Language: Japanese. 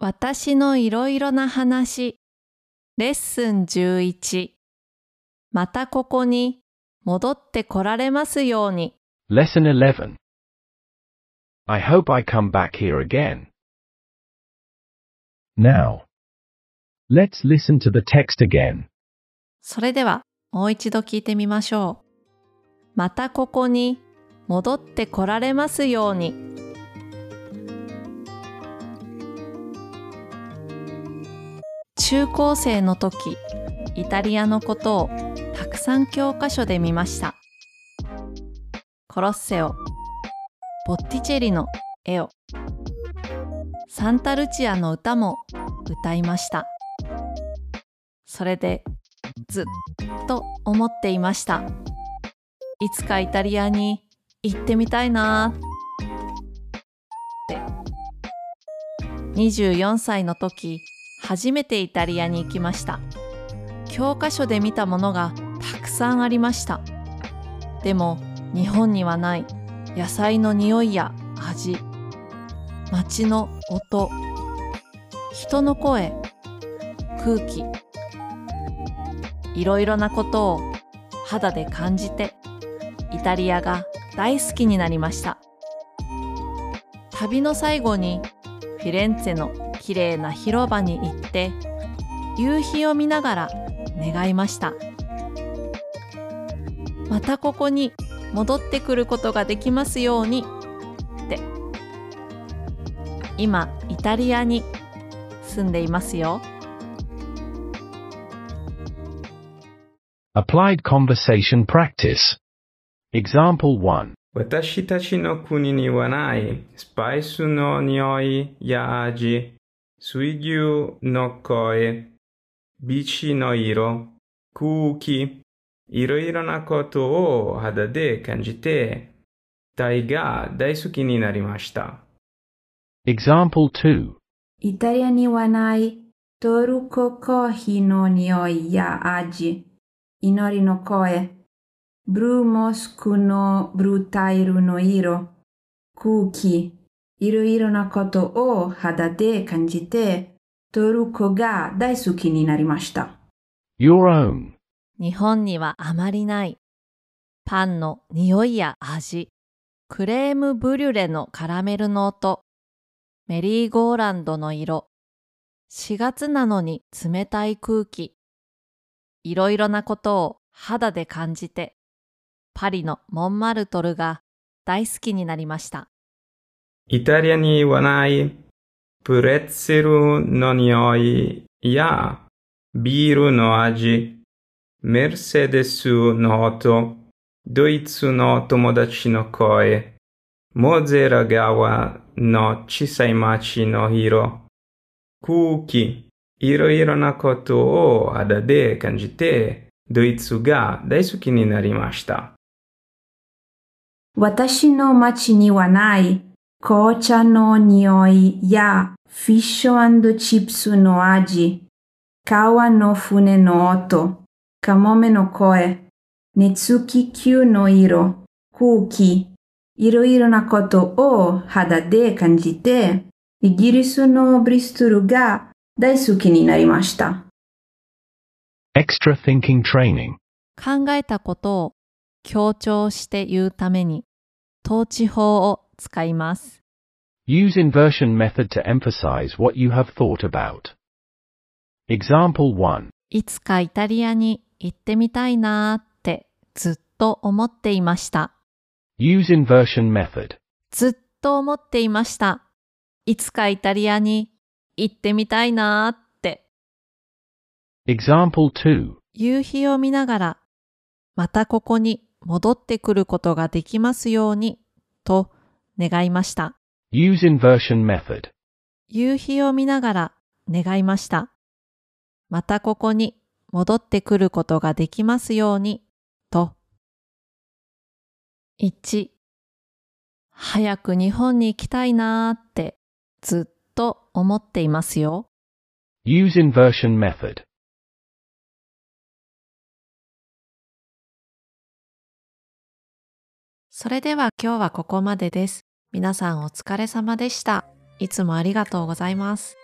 私のいろいろな話レッスン11またここに戻ってこられますように Lesson 11. I hope I come back here again. Now. Let's listen to the text again. それではもう一度聞いてみましょう。またここに戻ってこられますように。中高生の時、イタリアのことをたくさん教科書で見ました。コロッセオ、ボッティチェリの絵を、サンタルチアの歌も歌いました。それでずっと思っていました。いつかイタリアに行ってみたいなって。24歳の時、初めてイタリアに行きました。教科書で見たものがたくさんありました。でも日本にはない。野菜の匂いや味、街の音、人の声、空気、いろいろなことを肌で感じてイタリアが大好きになりました。旅の最後にフィレンツェのきれいな広場に行って夕日を見ながら願いましたまたここに戻ってくることができますようにって今イタリアに住んでいますよ Applied Conversation Practice. Example 1. 私たちの国にはないスパイスの匂いや味、水牛の声、ビーチの色、空気、いろいろなことを肌で感じて、大が大好きになりました。Example 2. イタリアにはないトルココーヒーの匂いや味、いろいろなことを肌で感じて、トルコが大好きになりました。Your own. 日本にはあまりない。パンの匂いや味、クレームブリュレのカラメルの音、メリーゴーランドの色、4月なのに冷たい空気、いろいろなことを肌で感じて、パリのモンマルトルが大好きになりました。イタリアにはないプレッツェルの匂いやビールの味、メルセデスの音、ドイツの友達の声、モゼラ川の小さい町の色、空気、いろいろなことを肌で感じて、ドイツが大好きになりました。私の町にはない紅茶の匂いやフィッシュチップスの味、川の船の音、カモメの声、熱気球の色、空気、いろいろなことを肌で感じて、イギリスのブリストルが大好きになりました。Extra thinking training. 考えたことを強調して言うために、統治法を使います。Use inversion method to emphasize what you have thought about. Example 1. いつかイタリアに行ってみたいなーってずっと思っていました。Use inversion method. ずっと思っていました。いつかイタリアに行ってみたいなーって。Example 2. 夕日を見ながら、またここに戻ってくることができますように、と願いました。Use inversion method. 夕日を見ながら願いました。またここに戻ってくることができますように、と。1早く日本に行きたいなーってずっと思っていますよ。Use inversion method. それでは今日はここまでです。皆さんお疲れ様でした。いつもありがとうございます。